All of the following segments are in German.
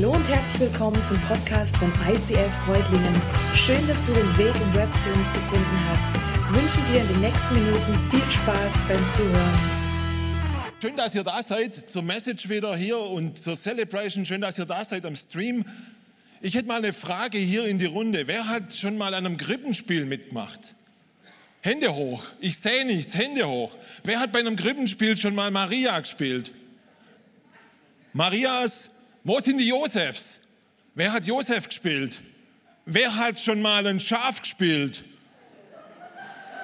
Hallo und herzlich willkommen zum Podcast von ICF Freudlingen. Schön, dass du den Weg im Web zu uns gefunden hast. Ich wünsche dir in den nächsten Minuten viel Spaß beim Zuhören. Schön, dass ihr da seid zur Message wieder hier und zur Celebration. Schön, dass ihr da seid am Stream. Ich hätte mal eine Frage hier in die Runde. Wer hat schon mal an einem Krippenspiel mitgemacht? Hände hoch. Ich sehe nichts. Hände hoch. Wer hat bei einem Krippenspiel schon mal Maria gespielt? Marias, wo sind die Josefs? Wer hat Josef gespielt? Wer hat schon mal ein Schaf gespielt?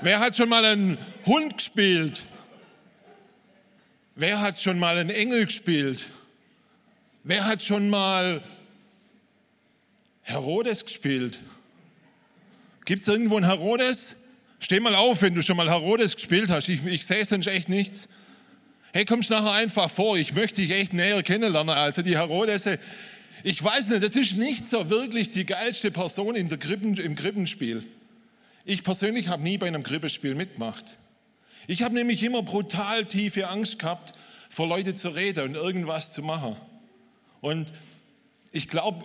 Wer hat schon mal einen Hund gespielt? Wer hat schon mal einen Engel gespielt? Wer hat schon mal Herodes gespielt? Gibt es irgendwo einen Herodes? Steh mal auf, wenn du schon mal Herodes gespielt hast. Ich, ich sehe sonst echt nichts. Hey, kommst nachher einfach vor. Ich möchte dich echt näher kennenlernen. Also die Herodese, ich weiß nicht, das ist nicht so wirklich die geilste Person in der Krippen, im Krippenspiel. Ich persönlich habe nie bei einem Krippenspiel mitgemacht. Ich habe nämlich immer brutal tiefe Angst gehabt, vor Leute zu reden und irgendwas zu machen. Und ich glaube,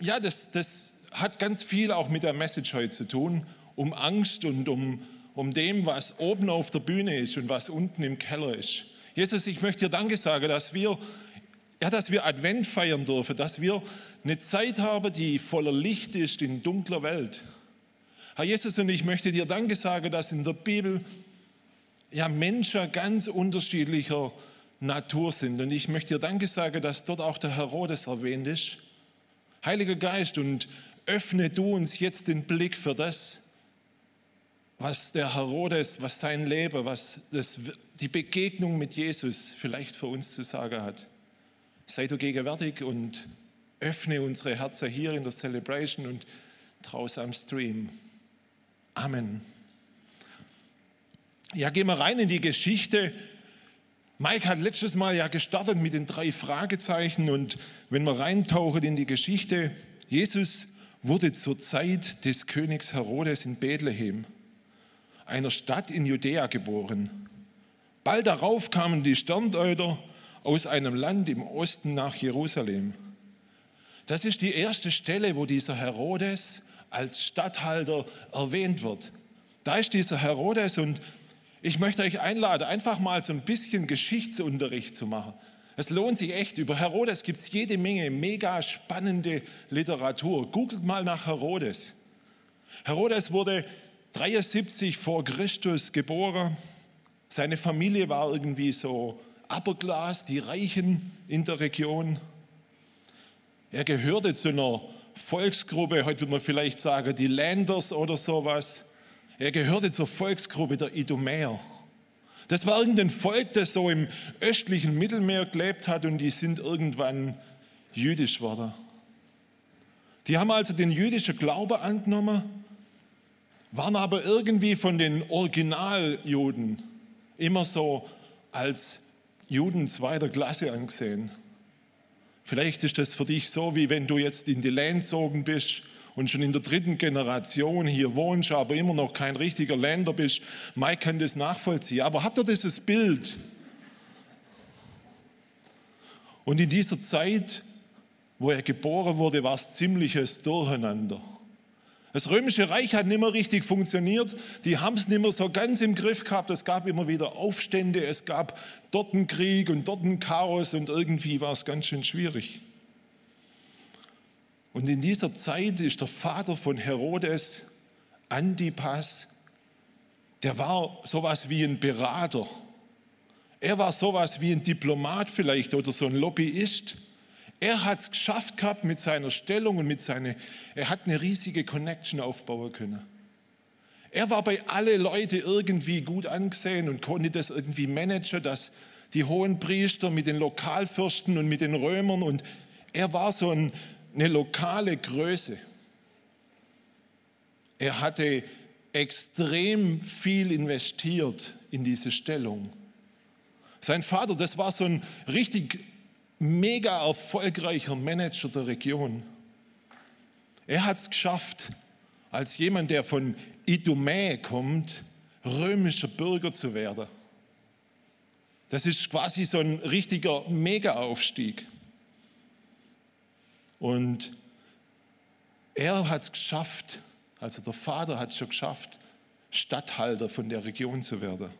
ja, das, das hat ganz viel auch mit der Message heute zu tun, um Angst und um um dem, was oben auf der Bühne ist und was unten im Keller ist. Jesus, ich möchte dir Danke sagen, dass wir, ja, dass wir Advent feiern dürfen, dass wir eine Zeit haben, die voller Licht ist in dunkler Welt. Herr Jesus, und ich möchte dir Danke sagen, dass in der Bibel ja, Menschen ganz unterschiedlicher Natur sind. Und ich möchte dir Danke sagen, dass dort auch der Herodes erwähnt ist. Heiliger Geist, und öffne du uns jetzt den Blick für das, was der Herodes, was sein Leben, was das, die Begegnung mit Jesus vielleicht für uns zu sagen hat. Sei du gegenwärtig und öffne unsere Herzen hier in der Celebration und draußen am Stream. Amen. Ja, gehen wir rein in die Geschichte. Mike hat letztes Mal ja gestartet mit den drei Fragezeichen und wenn wir reintauchen in die Geschichte, Jesus wurde zur Zeit des Königs Herodes in Bethlehem einer Stadt in Judäa geboren. Bald darauf kamen die Sterndeuter aus einem Land im Osten nach Jerusalem. Das ist die erste Stelle, wo dieser Herodes als Statthalter erwähnt wird. Da ist dieser Herodes und ich möchte euch einladen, einfach mal so ein bisschen Geschichtsunterricht zu machen. Es lohnt sich echt. Über Herodes gibt es jede Menge mega spannende Literatur. Googelt mal nach Herodes. Herodes wurde 73 vor Christus geboren. Seine Familie war irgendwie so Upperglas, die Reichen in der Region. Er gehörte zu einer Volksgruppe, heute würde man vielleicht sagen, die Landers oder sowas. Er gehörte zur Volksgruppe der Idumäer. Das war irgendein Volk, das so im östlichen Mittelmeer gelebt hat und die sind irgendwann jüdisch geworden. Die haben also den jüdischen Glauben angenommen waren aber irgendwie von den Originaljuden immer so als Juden zweiter Klasse angesehen. Vielleicht ist das für dich so, wie wenn du jetzt in die Land gezogen bist und schon in der dritten Generation hier wohnst, aber immer noch kein richtiger Länder bist. Mike kann das nachvollziehen. Aber habt ihr dieses Bild? Und in dieser Zeit, wo er geboren wurde, war es ziemliches Durcheinander. Das römische Reich hat nicht mehr richtig funktioniert. Die haben es nicht mehr so ganz im Griff gehabt. Es gab immer wieder Aufstände, es gab dort einen Krieg und dort ein Chaos und irgendwie war es ganz schön schwierig. Und in dieser Zeit ist der Vater von Herodes, Antipas, der war sowas wie ein Berater. Er war sowas wie ein Diplomat vielleicht oder so ein Lobbyist. Er hat es geschafft gehabt mit seiner Stellung und mit seiner, er hat eine riesige Connection aufbauen können. Er war bei alle Leute irgendwie gut angesehen und konnte das irgendwie managen, dass die hohen Priester mit den Lokalfürsten und mit den Römern und er war so ein, eine lokale Größe. Er hatte extrem viel investiert in diese Stellung. Sein Vater, das war so ein richtig mega erfolgreicher Manager der Region. Er hat es geschafft, als jemand, der von Idumä kommt, römischer Bürger zu werden. Das ist quasi so ein richtiger Mega-Aufstieg. Und er hat es geschafft, also der Vater hat es schon geschafft, Statthalter von der Region zu werden,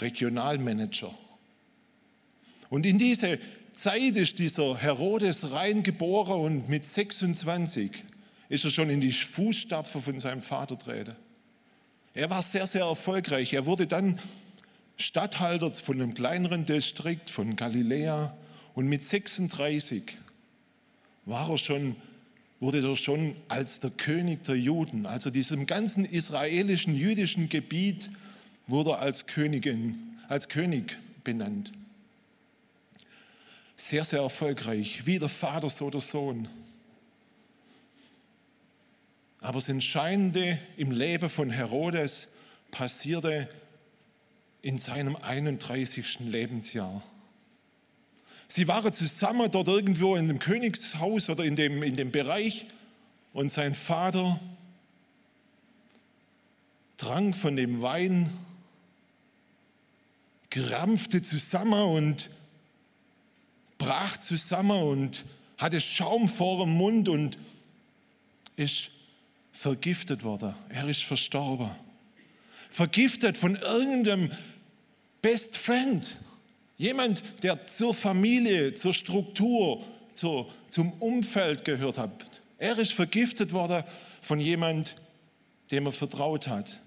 Regionalmanager. Und in diese Zeit ist dieser Herodes rein geboren und mit 26 ist er schon in die Fußstapfen von seinem Vater treten. Er war sehr, sehr erfolgreich. Er wurde dann Statthalter von einem kleineren Distrikt von Galiläa und mit 36 war er schon, wurde er schon als der König der Juden, also diesem ganzen israelischen, jüdischen Gebiet, wurde er als Königin, als König benannt. Sehr, sehr erfolgreich, wie der Vater, so der Sohn. Aber das Entscheidende im Leben von Herodes passierte in seinem 31. Lebensjahr. Sie waren zusammen dort irgendwo in dem Königshaus oder in dem, in dem Bereich und sein Vater trank von dem Wein, krampfte zusammen und brach zusammen und hatte Schaum vor dem Mund und ist vergiftet worden. Er ist verstorben. Vergiftet von irgendeinem Best Friend. Jemand, der zur Familie, zur Struktur, zur, zum Umfeld gehört hat. Er ist vergiftet worden von jemand, dem er vertraut hat.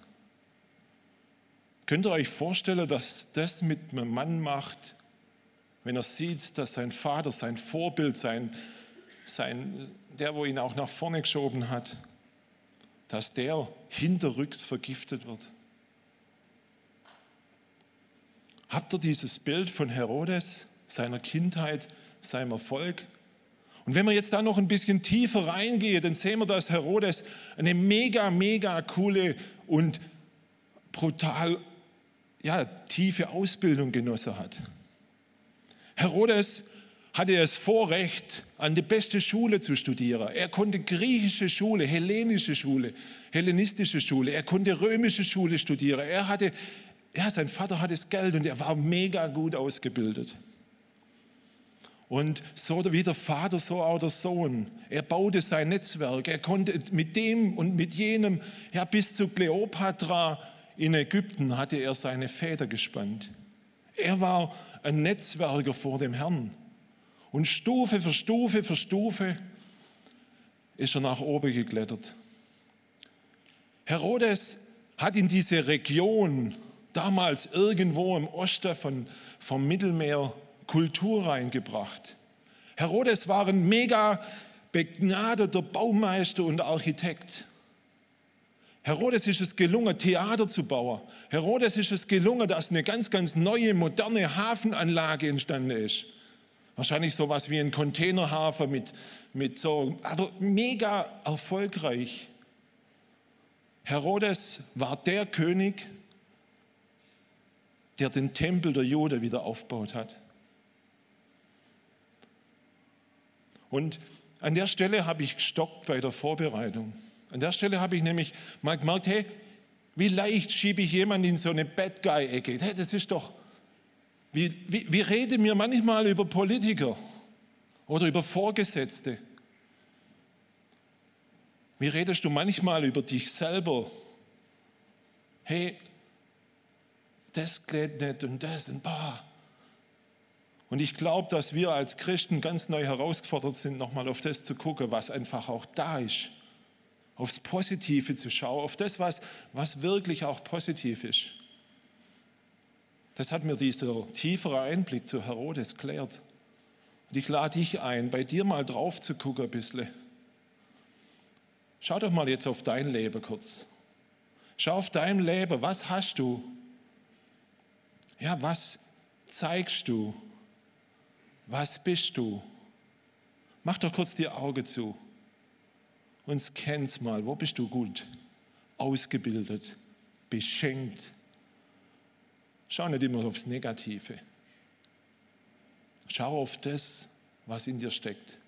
Könnt ihr euch vorstellen, dass das mit einem Mann macht, wenn er sieht, dass sein Vater, sein Vorbild, sein, sein, der, wo ihn auch nach vorne geschoben hat, dass der hinterrücks vergiftet wird? Habt ihr dieses Bild von Herodes, seiner Kindheit, seinem Erfolg? Und wenn wir jetzt da noch ein bisschen tiefer reingehen, dann sehen wir, dass Herodes eine mega, mega coole und brutal ja, tiefe Ausbildung genossen hat. Herodes hatte das Vorrecht, an die beste Schule zu studieren. Er konnte griechische Schule, hellenische Schule, hellenistische Schule, er konnte römische Schule studieren. Er hatte, ja, sein Vater hatte das Geld und er war mega gut ausgebildet. Und so wie der Vater, so auch der Sohn. Er baute sein Netzwerk. Er konnte mit dem und mit jenem, ja, bis zu Kleopatra in Ägypten hatte er seine Feder gespannt. Er war ein Netzwerker vor dem Herrn. Und Stufe für Stufe für Stufe ist er nach oben geklettert. Herodes hat in diese Region damals irgendwo im Osten von, vom Mittelmeer Kultur reingebracht. Herodes war ein mega begnadeter Baumeister und Architekt. Herodes ist es gelungen, Theater zu bauen. Herodes ist es gelungen, dass eine ganz, ganz neue, moderne Hafenanlage entstanden ist. Wahrscheinlich sowas wie ein Containerhafen mit, mit so, aber mega erfolgreich. Herodes war der König, der den Tempel der Juden wieder aufgebaut hat. Und an der Stelle habe ich gestockt bei der Vorbereitung. An der Stelle habe ich nämlich mal gemerkt, hey, wie leicht schiebe ich jemanden in so eine Bad Guy-Ecke. Hey, das ist doch, wie, wie, wie reden wir manchmal über Politiker oder über Vorgesetzte? Wie redest du manchmal über dich selber? Hey, das geht nicht und das und bah. Und ich glaube, dass wir als Christen ganz neu herausgefordert sind, nochmal auf das zu gucken, was einfach auch da ist. Aufs Positive zu schauen, auf das, was, was wirklich auch positiv ist. Das hat mir dieser tiefere Einblick zu Herodes klärt. Und ich lade dich ein, bei dir mal drauf zu gucken ein bisschen. Schau doch mal jetzt auf dein Leben kurz. Schau auf dein Leben, was hast du? Ja, was zeigst du? Was bist du? Mach doch kurz die Augen zu und scann's mal. Wo bist du gut? Ausgebildet, beschenkt, Schau nicht immer aufs Negative. Schau auf das, was in dir steckt.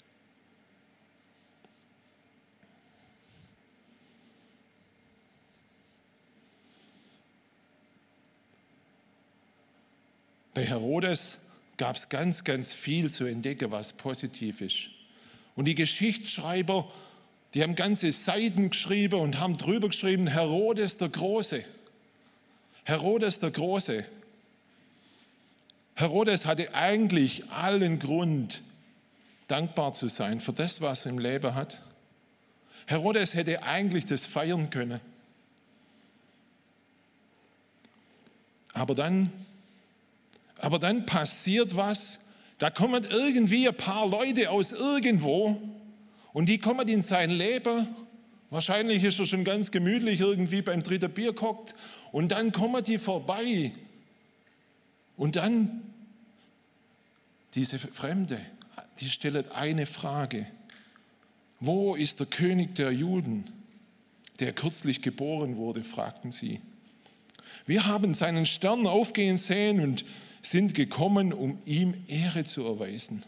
Bei Herodes gab es ganz, ganz viel zu entdecken, was positiv ist. Und die Geschichtsschreiber, die haben ganze Seiten geschrieben und haben drüber geschrieben, Herodes der Große. Herodes der Große. Herodes hatte eigentlich allen Grund, dankbar zu sein für das, was er im Leben hat. Herodes hätte eigentlich das feiern können. Aber dann, aber dann passiert was, da kommen irgendwie ein paar Leute aus irgendwo und die kommen in sein Leben. Wahrscheinlich ist er schon ganz gemütlich irgendwie beim dritten Bier gehockt und dann kommen die vorbei und dann diese Fremde, die stellt eine Frage. Wo ist der König der Juden, der kürzlich geboren wurde, fragten sie. Wir haben seinen Stern aufgehen sehen und sind gekommen, um ihm Ehre zu erweisen.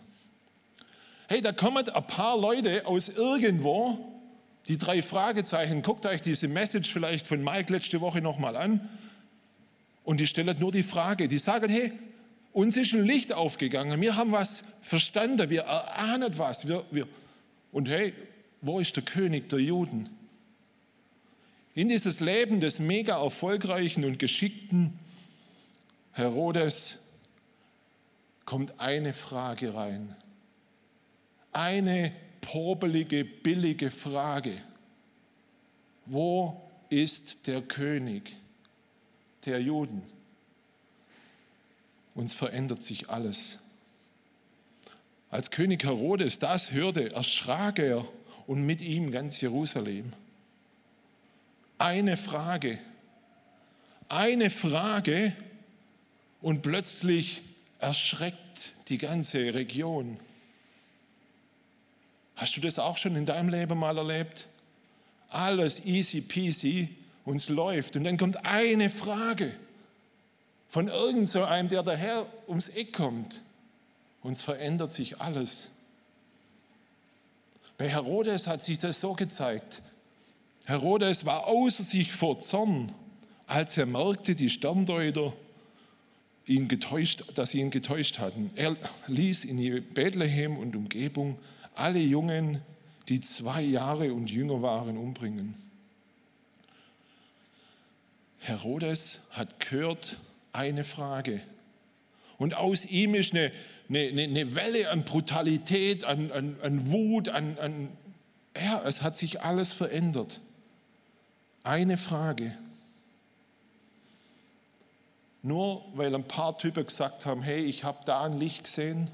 Hey, da kommen ein paar Leute aus irgendwo, die drei Fragezeichen. Guckt euch diese Message vielleicht von Mike letzte Woche nochmal an. Und die stellen nur die Frage. Die sagen, hey, uns ist ein Licht aufgegangen. Wir haben was verstanden. Wir erahnen was. Wir, wir. Und hey, wo ist der König der Juden? In dieses Leben des mega erfolgreichen und geschickten Herodes kommt eine Frage rein. Eine probelige, billige Frage. Wo ist der König der Juden? Uns verändert sich alles. Als König Herodes das hörte, erschrak er und mit ihm ganz Jerusalem. Eine Frage, eine Frage und plötzlich erschreckt die ganze Region. Hast du das auch schon in deinem Leben mal erlebt? Alles easy peasy und es läuft. Und dann kommt eine Frage von irgend so einem, der daher ums Eck kommt. Und es verändert sich alles. Bei Herodes hat sich das so gezeigt. Herodes war außer sich vor Zorn, als er merkte, die Sterndeuter, ihn getäuscht, dass sie ihn getäuscht hatten. Er ließ in Bethlehem und Umgebung alle Jungen, die zwei Jahre und jünger waren, umbringen. Herodes hat gehört eine Frage. Und aus ihm ist eine, eine, eine Welle an Brutalität, an, an, an Wut, an, an ja, es hat sich alles verändert. Eine Frage. Nur weil ein paar Typen gesagt haben, hey, ich habe da ein Licht gesehen,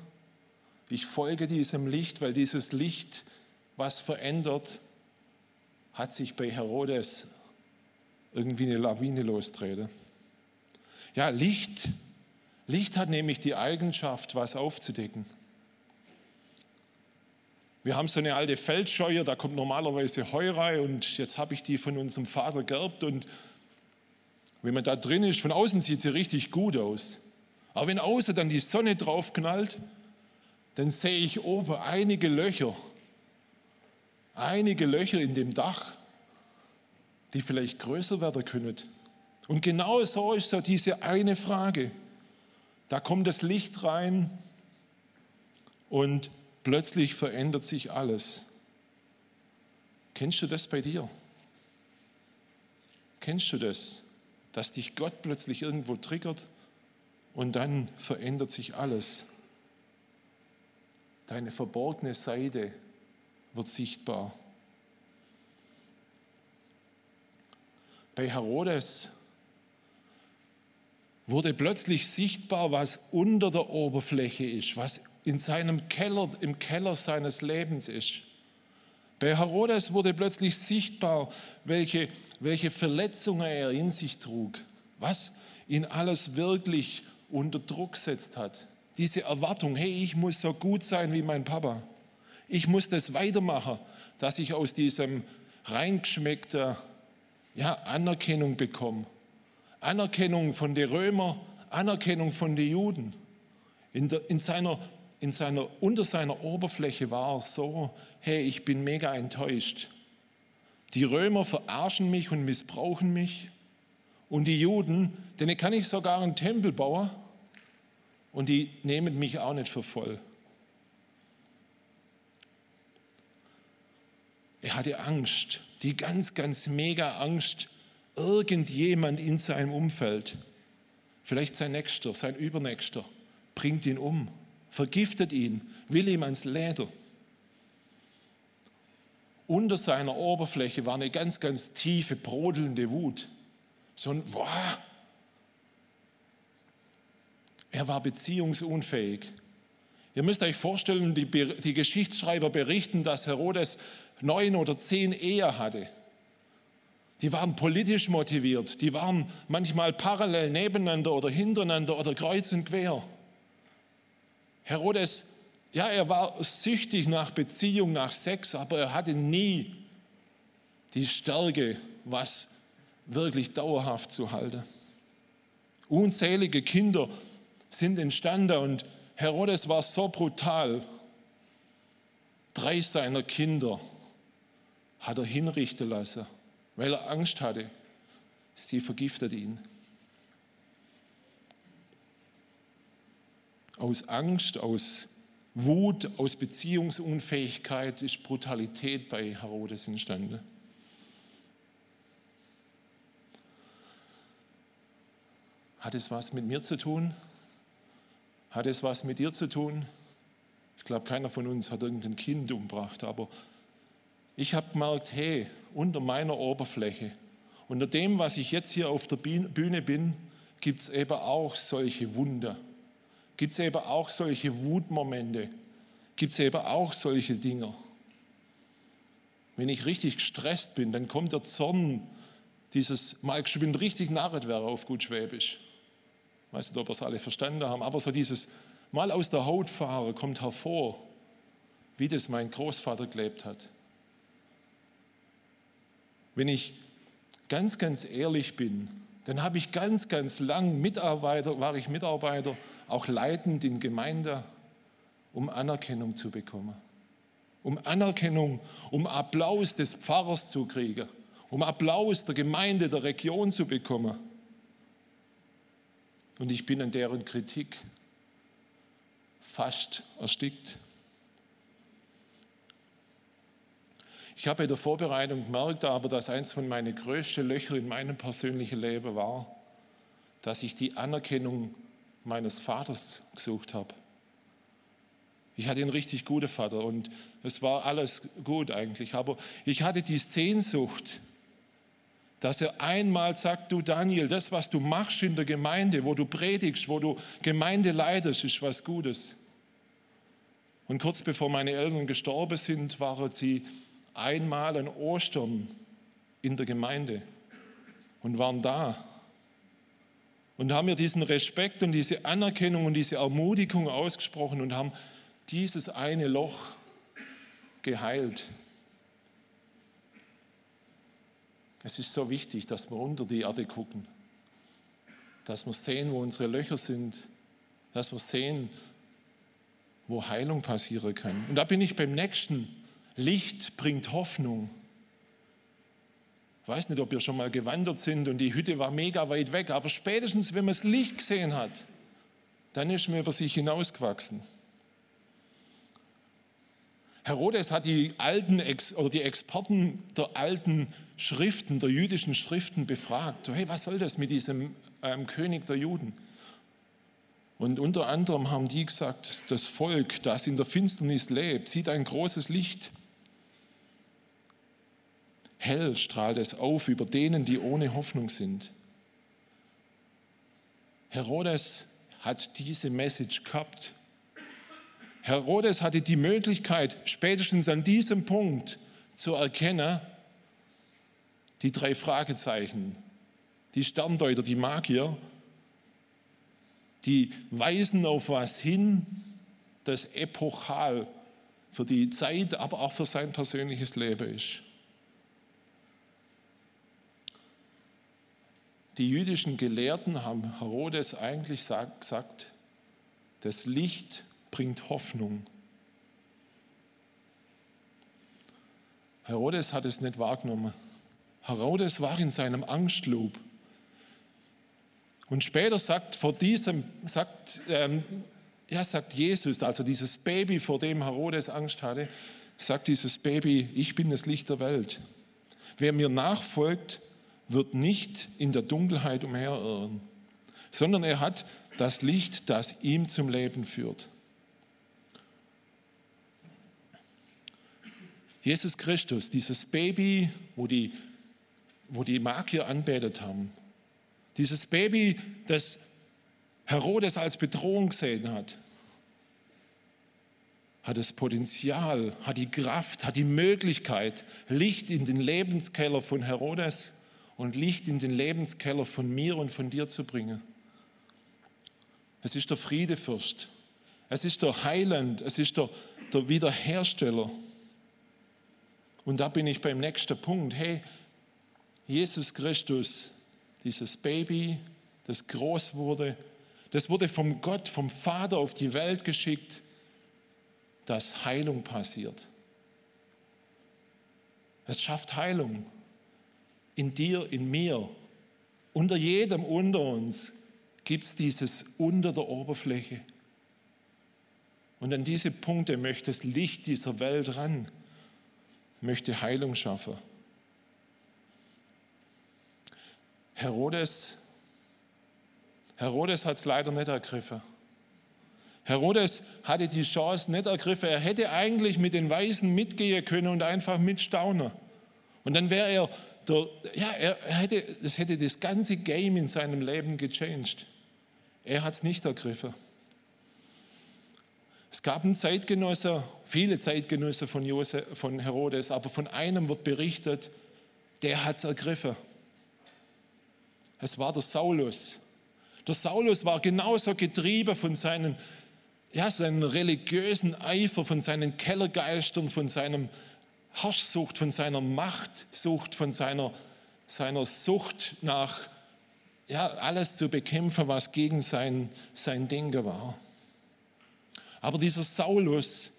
ich folge diesem Licht, weil dieses Licht was verändert, hat sich bei Herodes irgendwie eine Lawine lostreten. Ja, Licht Licht hat nämlich die Eigenschaft, was aufzudecken. Wir haben so eine alte Feldscheuer, da kommt normalerweise Heu rein und jetzt habe ich die von unserem Vater geerbt und wenn man da drin ist, von außen sieht sie richtig gut aus. Aber wenn außen dann die Sonne drauf knallt, dann sehe ich oben einige Löcher, einige Löcher in dem Dach, die vielleicht größer werden können. Und genau so ist so diese eine Frage. Da kommt das Licht rein und plötzlich verändert sich alles. Kennst du das bei dir? Kennst du das, dass dich Gott plötzlich irgendwo triggert und dann verändert sich alles? Deine verborgene Seite wird sichtbar. Bei Herodes wurde plötzlich sichtbar, was unter der Oberfläche ist, was in seinem Keller, im Keller seines Lebens ist. Bei Herodes wurde plötzlich sichtbar, welche, welche Verletzungen er in sich trug, was ihn alles wirklich unter Druck gesetzt hat. Diese Erwartung, hey, ich muss so gut sein wie mein Papa. Ich muss das weitermachen, dass ich aus diesem reingeschmeckten ja, Anerkennung bekomme Anerkennung von den Römern, Anerkennung von den Juden. In, der, in, seiner, in seiner, unter seiner Oberfläche war es so, hey, ich bin mega enttäuscht. Die Römer verarschen mich und missbrauchen mich. Und die Juden, denen kann ich sogar einen Tempel bauen und die nehmen mich auch nicht für voll. hatte Angst, die ganz, ganz mega Angst, irgendjemand in seinem Umfeld, vielleicht sein Nächster, sein Übernächster, bringt ihn um, vergiftet ihn, will ihm ans Leder. Unter seiner Oberfläche war eine ganz, ganz tiefe, brodelnde Wut. So ein, boah. Er war beziehungsunfähig. Ihr müsst euch vorstellen, die, die Geschichtsschreiber berichten, dass Herodes neun oder zehn Ehe hatte. Die waren politisch motiviert, die waren manchmal parallel nebeneinander oder hintereinander oder kreuz und quer. Herodes, ja, er war süchtig nach Beziehung, nach Sex, aber er hatte nie die Stärke, was wirklich dauerhaft zu halten. Unzählige Kinder sind entstanden und Herodes war so brutal. Drei seiner Kinder hat er hinrichten lassen, weil er Angst hatte. Sie vergiftet ihn. Aus Angst, aus Wut, aus Beziehungsunfähigkeit ist Brutalität bei Herodes entstanden. Hat es was mit mir zu tun? Hat es was mit dir zu tun? Ich glaube, keiner von uns hat irgendein Kind umgebracht, aber ich habe gemerkt, hey, unter meiner Oberfläche, unter dem, was ich jetzt hier auf der Bühne bin, gibt es eben auch solche Wunder. Gibt es eben auch solche Wutmomente. Gibt es eben auch solche Dinger. Wenn ich richtig gestresst bin, dann kommt der Zorn, dieses, ich bin richtig narret wäre auf gut Schwäbisch. Ich weiß nicht, ob wir es alle verstanden haben, aber so dieses mal aus der Haut fahren kommt hervor, wie das mein Großvater gelebt hat. Wenn ich ganz, ganz ehrlich bin, dann habe ich ganz, ganz lang Mitarbeiter, war ich Mitarbeiter, auch leitend in Gemeinde, um Anerkennung zu bekommen. Um Anerkennung, um Applaus des Pfarrers zu kriegen, um Applaus der Gemeinde, der Region zu bekommen. Und ich bin an deren Kritik fast erstickt. Ich habe in der Vorbereitung gemerkt, aber dass eins von meinen größten Löchern in meinem persönlichen Leben war, dass ich die Anerkennung meines Vaters gesucht habe. Ich hatte einen richtig guten Vater und es war alles gut eigentlich, aber ich hatte die Sehnsucht, dass er einmal sagt, du Daniel, das, was du machst in der Gemeinde, wo du predigst, wo du Gemeinde leidest, ist was Gutes. Und kurz bevor meine Eltern gestorben sind, waren sie einmal an Ostern in der Gemeinde und waren da und haben mir diesen Respekt und diese Anerkennung und diese Ermutigung ausgesprochen und haben dieses eine Loch geheilt. Es ist so wichtig, dass wir unter die Erde gucken, dass wir sehen, wo unsere Löcher sind, dass wir sehen, wo Heilung passieren kann. Und da bin ich beim nächsten. Licht bringt Hoffnung. Ich weiß nicht, ob ihr schon mal gewandert sind und die Hütte war mega weit weg, aber spätestens, wenn man das Licht gesehen hat, dann ist man über sich hinausgewachsen. Herodes hat die alten oder die Experten der alten Schriften, der jüdischen Schriften befragt. hey, was soll das mit diesem ähm, König der Juden? Und unter anderem haben die gesagt, das Volk, das in der Finsternis lebt, sieht ein großes Licht. Hell strahlt es auf über denen, die ohne Hoffnung sind. Herodes hat diese Message gehabt Herodes hatte die Möglichkeit, spätestens an diesem Punkt zu erkennen, die drei Fragezeichen, die Sterndeuter, die Magier, die weisen auf was hin, das epochal für die Zeit, aber auch für sein persönliches Leben ist. Die jüdischen Gelehrten haben Herodes eigentlich gesagt, das Licht bringt Hoffnung. Herodes hat es nicht wahrgenommen. Herodes war in seinem Angstlob. Und später sagt vor diesem, sagt, ähm, ja, sagt Jesus, also dieses Baby, vor dem Herodes Angst hatte, sagt dieses Baby, ich bin das Licht der Welt. Wer mir nachfolgt, wird nicht in der Dunkelheit umherirren, sondern er hat das Licht, das ihm zum Leben führt. Jesus Christus, dieses Baby, wo die, wo die Magier anbetet haben, dieses Baby, das Herodes als Bedrohung gesehen hat, hat das Potenzial, hat die Kraft, hat die Möglichkeit, Licht in den Lebenskeller von Herodes und Licht in den Lebenskeller von mir und von dir zu bringen. Es ist der Friedefürst, es ist der Heiland, es ist der, der Wiederhersteller. Und da bin ich beim nächsten Punkt. Hey, Jesus Christus, dieses Baby, das groß wurde, das wurde vom Gott, vom Vater auf die Welt geschickt, dass Heilung passiert. Es schafft Heilung in dir, in mir. Unter jedem unter uns gibt es dieses unter der Oberfläche. Und an diese Punkte möchte das Licht dieser Welt ran, möchte Heilung schaffen. Herodes, Herodes hat es leider nicht ergriffen. Herodes hatte die Chance nicht ergriffen. Er hätte eigentlich mit den Weisen mitgehen können und einfach mitstaunen. Und dann wäre er, der, ja, er hätte, das hätte das ganze Game in seinem Leben gechanged. Er hat es nicht ergriffen. Es gab einen Zeitgenosse, viele Zeitgenosse von, Josef, von Herodes, aber von einem wird berichtet, der hat es ergriffen. Es war der Saulus. Der Saulus war genauso getrieben von seinen ja, seinen religiösen Eifer, von seinen Kellergeistern, von seinem Herrschsucht, von seiner Machtsucht, von seiner, seiner Sucht nach ja, alles zu bekämpfen, was gegen sein, sein Denken war. Aber dieser Saulus,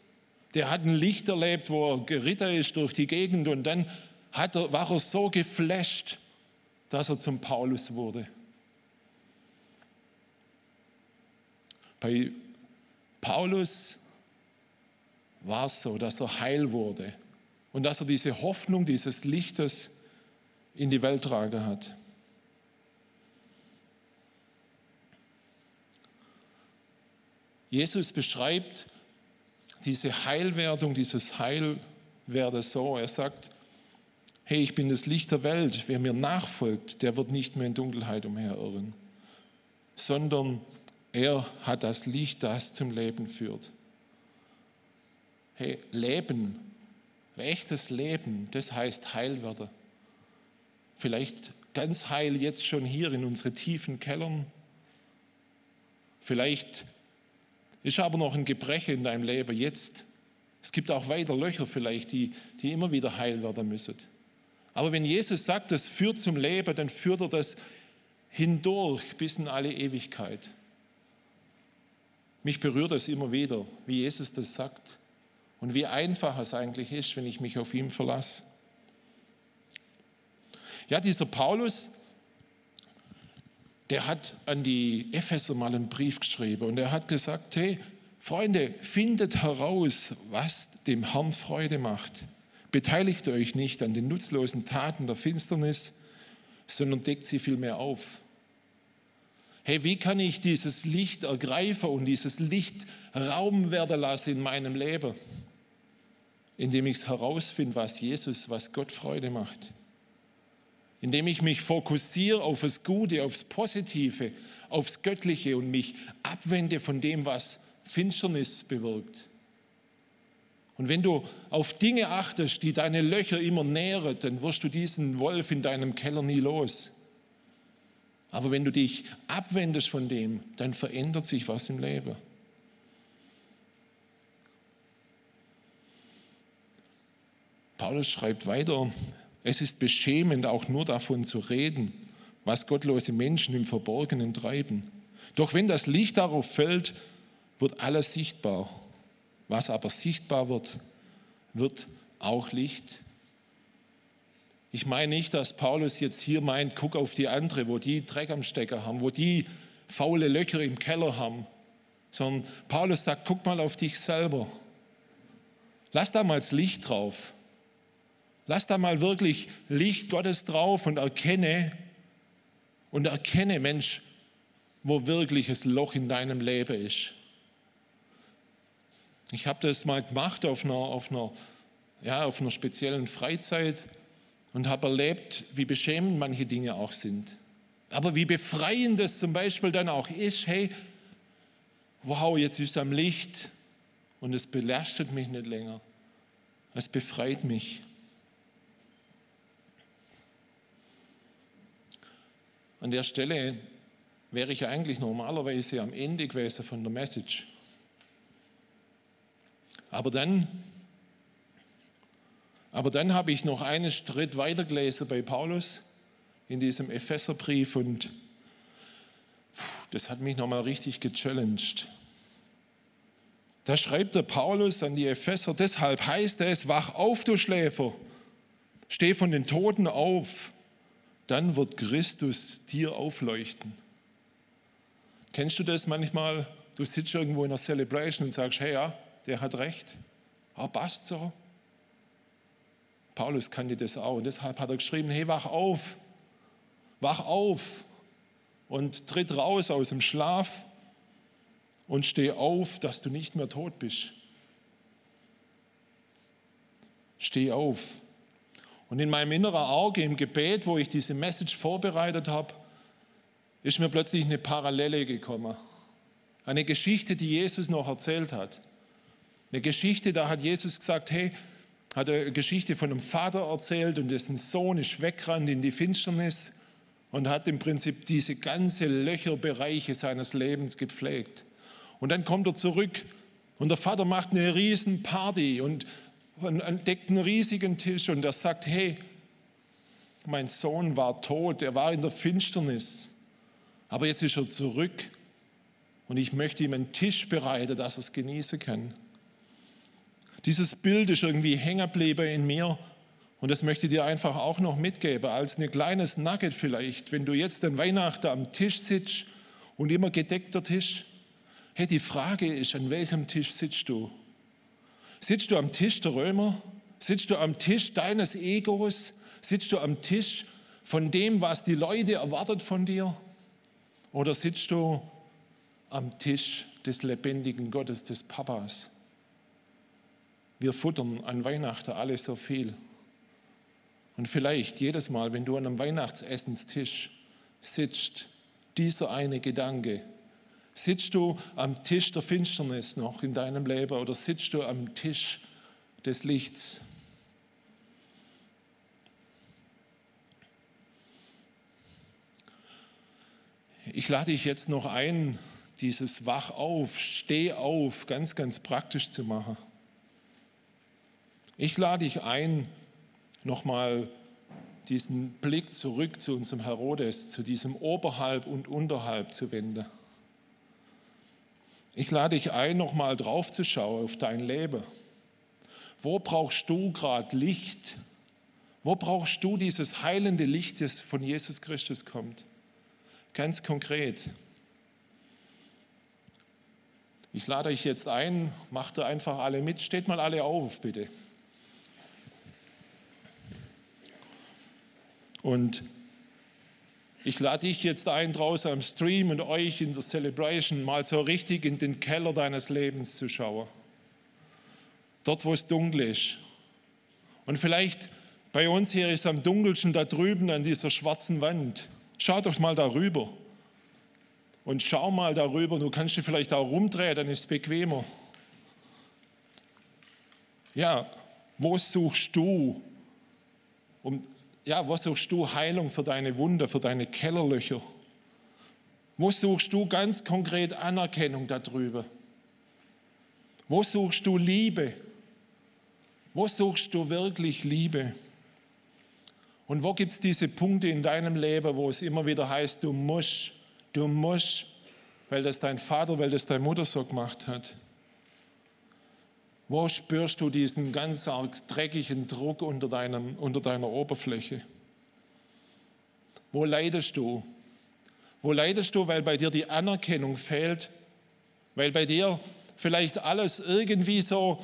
der hat ein Licht erlebt, wo er geritten ist durch die Gegend und dann hat er, war er so geflasht, dass er zum Paulus wurde. Bei Paulus war es so, dass er heil wurde und dass er diese Hoffnung dieses Lichtes in die Welt tragen hat. Jesus beschreibt diese Heilwerdung, dieses Heilwerde so. Er sagt, hey, ich bin das Licht der Welt. Wer mir nachfolgt, der wird nicht mehr in Dunkelheit umherirren, sondern er hat das Licht, das zum Leben führt. Hey, Leben, echtes Leben, das heißt Heilwerde. Vielleicht ganz heil jetzt schon hier in unsere tiefen Kellern. Vielleicht ist aber noch ein Gebreche in deinem Leben jetzt. Es gibt auch weiter Löcher vielleicht, die, die immer wieder heil werden müssen. Aber wenn Jesus sagt, das führt zum Leben, dann führt er das hindurch bis in alle Ewigkeit. Mich berührt es immer wieder, wie Jesus das sagt und wie einfach es eigentlich ist, wenn ich mich auf ihn verlasse. Ja, dieser Paulus, der hat an die Epheser mal einen Brief geschrieben und er hat gesagt, hey, Freunde, findet heraus, was dem Herrn Freude macht. Beteiligt euch nicht an den nutzlosen Taten der Finsternis, sondern deckt sie vielmehr auf hey, wie kann ich dieses Licht ergreifen und dieses Licht Raum werden lassen in meinem Leben? Indem ich herausfinde, was Jesus, was Gott Freude macht. Indem ich mich fokussiere auf das Gute, aufs Positive, aufs Göttliche und mich abwende von dem, was Finsternis bewirkt. Und wenn du auf Dinge achtest, die deine Löcher immer nähren, dann wirst du diesen Wolf in deinem Keller nie los. Aber wenn du dich abwendest von dem, dann verändert sich was im Leben. Paulus schreibt weiter, es ist beschämend, auch nur davon zu reden, was gottlose Menschen im Verborgenen treiben. Doch wenn das Licht darauf fällt, wird alles sichtbar. Was aber sichtbar wird, wird auch Licht. Ich meine nicht, dass Paulus jetzt hier meint, guck auf die andere, wo die Dreck am Stecker haben, wo die faule Löcher im Keller haben, sondern Paulus sagt, guck mal auf dich selber. Lass da mal das Licht drauf. Lass da mal wirklich Licht Gottes drauf und erkenne und erkenne, Mensch, wo wirklich das Loch in deinem Leben ist. Ich habe das mal gemacht auf einer, auf einer, ja, auf einer speziellen Freizeit und habe erlebt, wie beschämend manche Dinge auch sind. Aber wie befreiend es zum Beispiel dann auch ist, hey, wow, jetzt ist am Licht und es belastet mich nicht länger. Es befreit mich. An der Stelle wäre ich eigentlich normalerweise am Ende gewesen von der Message. Aber dann, aber dann habe ich noch einen Schritt weiter gelesen bei Paulus in diesem Epheserbrief und das hat mich nochmal richtig gechallenged. Da schreibt der Paulus an die Epheser, deshalb heißt es, wach auf, du Schläfer, steh von den Toten auf, dann wird Christus dir aufleuchten. Kennst du das manchmal? Du sitzt irgendwo in einer Celebration und sagst, hey ja, der hat recht, ah, passt so. Paulus kannte das auch und deshalb hat er geschrieben, hey, wach auf, wach auf und tritt raus aus dem Schlaf und steh auf, dass du nicht mehr tot bist. Steh auf. Und in meinem inneren Auge, im Gebet, wo ich diese Message vorbereitet habe, ist mir plötzlich eine Parallele gekommen. Eine Geschichte, die Jesus noch erzählt hat. Eine Geschichte, da hat Jesus gesagt, hey, hat eine Geschichte von einem Vater erzählt und dessen Sohn ist weggerannt in die Finsternis und hat im Prinzip diese ganze Löcherbereiche seines Lebens gepflegt. Und dann kommt er zurück und der Vater macht eine riesen Party und deckt einen riesigen Tisch und er sagt, hey, mein Sohn war tot, er war in der Finsternis, aber jetzt ist er zurück und ich möchte ihm einen Tisch bereiten, dass er es genießen kann. Dieses Bild ist irgendwie hängen geblieben in mir und das möchte ich dir einfach auch noch mitgeben, als ein kleines Nugget vielleicht, wenn du jetzt an Weihnachten am Tisch sitzt und immer gedeckter Tisch, Hey, die Frage ist, an welchem Tisch sitzt du? Sitzt du am Tisch der Römer? Sitzt du am Tisch deines Egos? Sitzt du am Tisch von dem, was die Leute erwartet von dir? Oder sitzt du am Tisch des lebendigen Gottes, des Papas? Wir futtern an Weihnachten alle so viel. Und vielleicht jedes Mal, wenn du an einem Weihnachtsessenstisch sitzt, dieser eine Gedanke, Sitzt du am Tisch der Finsternis noch in deinem Leben oder sitzt du am Tisch des Lichts? Ich lade dich jetzt noch ein, dieses Wach auf, Steh auf ganz, ganz praktisch zu machen. Ich lade dich ein, nochmal diesen Blick zurück zu unserem Herodes, zu diesem Oberhalb und Unterhalb zu wenden. Ich lade dich ein, nochmal drauf zu schauen auf dein Leben. Wo brauchst du gerade Licht? Wo brauchst du dieses heilende Licht, das von Jesus Christus kommt? Ganz konkret. Ich lade euch jetzt ein, macht ihr einfach alle mit, steht mal alle auf, bitte. Und ich lade dich jetzt ein, draußen am Stream und euch in der Celebration mal so richtig in den Keller deines Lebens zu schauen. Dort, wo es dunkel ist. Und vielleicht bei uns hier ist es am dunkelsten da drüben an dieser schwarzen Wand. Schau doch mal darüber. Und schau mal darüber. Du kannst dich vielleicht auch rumdrehen, dann ist es bequemer. Ja, wo suchst du, um ja, wo suchst du Heilung für deine Wunder, für deine Kellerlöcher? Wo suchst du ganz konkret Anerkennung darüber? Wo suchst du Liebe? Wo suchst du wirklich Liebe? Und wo gibt es diese Punkte in deinem Leben, wo es immer wieder heißt, du musst, du musst, weil das dein Vater, weil das deine Mutter so gemacht hat? Wo spürst du diesen ganz arg dreckigen Druck unter, deinem, unter deiner Oberfläche? Wo leidest du? Wo leidest du, weil bei dir die Anerkennung fehlt? Weil bei dir vielleicht alles irgendwie so,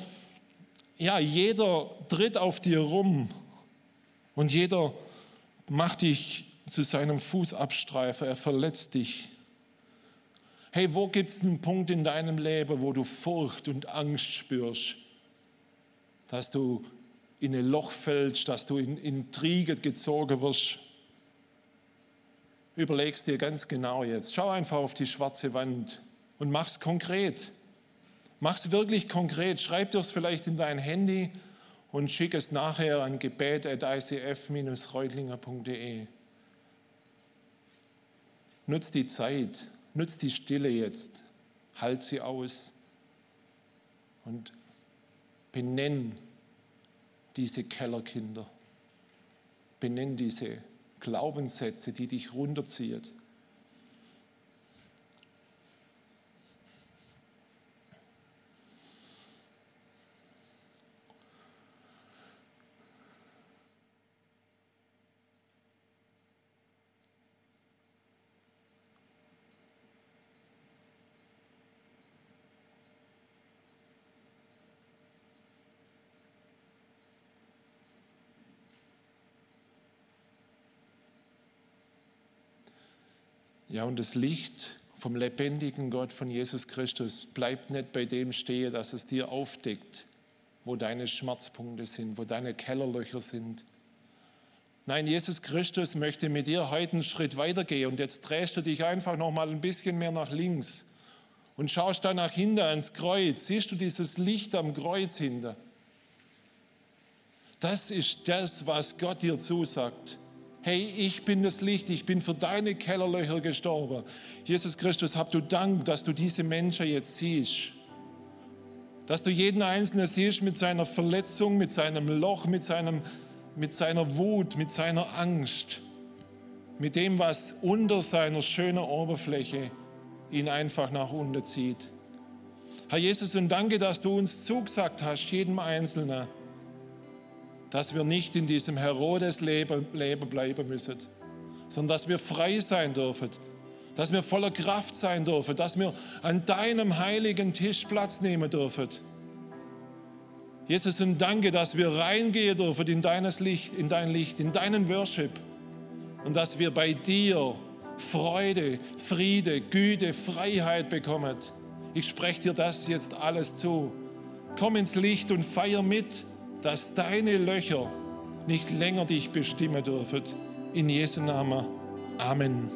ja, jeder tritt auf dir rum und jeder macht dich zu seinem Fußabstreifer, er verletzt dich. Hey, wo gibt es einen Punkt in deinem Leben, wo du Furcht und Angst spürst? Dass du in ein Loch fällst, dass du in Intrigen gezogen wirst. Überlegst dir ganz genau jetzt. Schau einfach auf die schwarze Wand und mach's konkret. Mach's wirklich konkret. Schreib dir es vielleicht in dein Handy und schick es nachher an gebet.icf-reutlinger.de. Nutz die Zeit, nutz die Stille jetzt, halt sie aus und benenn diese Kellerkinder, benenn diese Glaubenssätze, die dich runterziehen. Ja, und das Licht vom lebendigen Gott, von Jesus Christus, bleibt nicht bei dem stehen, dass es dir aufdeckt, wo deine Schmerzpunkte sind, wo deine Kellerlöcher sind. Nein, Jesus Christus möchte mit dir heute einen Schritt weitergehen und jetzt drehst du dich einfach noch mal ein bisschen mehr nach links und schaust dann nach hinten ans Kreuz. Siehst du dieses Licht am Kreuz hinter? Das ist das, was Gott dir zusagt hey, ich bin das Licht, ich bin für deine Kellerlöcher gestorben. Jesus Christus, hab du Dank, dass du diese Menschen jetzt siehst. Dass du jeden Einzelnen siehst mit seiner Verletzung, mit seinem Loch, mit, seinem, mit seiner Wut, mit seiner Angst, mit dem, was unter seiner schönen Oberfläche ihn einfach nach unten zieht. Herr Jesus, und danke, dass du uns zugesagt hast, jedem Einzelnen, dass wir nicht in diesem Herodes-Leben bleiben müssen, sondern dass wir frei sein dürfen, dass wir voller Kraft sein dürfen, dass wir an deinem heiligen Tisch Platz nehmen dürfen. Jesus, und danke, dass wir reingehen dürfen in deines Licht, in dein Licht, in deinen Worship und dass wir bei dir Freude, Friede, Güte, Freiheit bekommen. Ich spreche dir das jetzt alles zu. Komm ins Licht und feier mit dass deine Löcher nicht länger dich bestimmen dürfen. In Jesu Namen. Amen.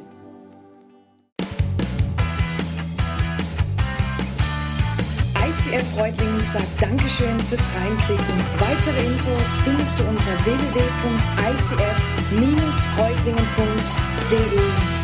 ICF Reutlingen sagt Dankeschön fürs Reinklicken. Weitere Infos findest du unter www.icf-reutlingen.de.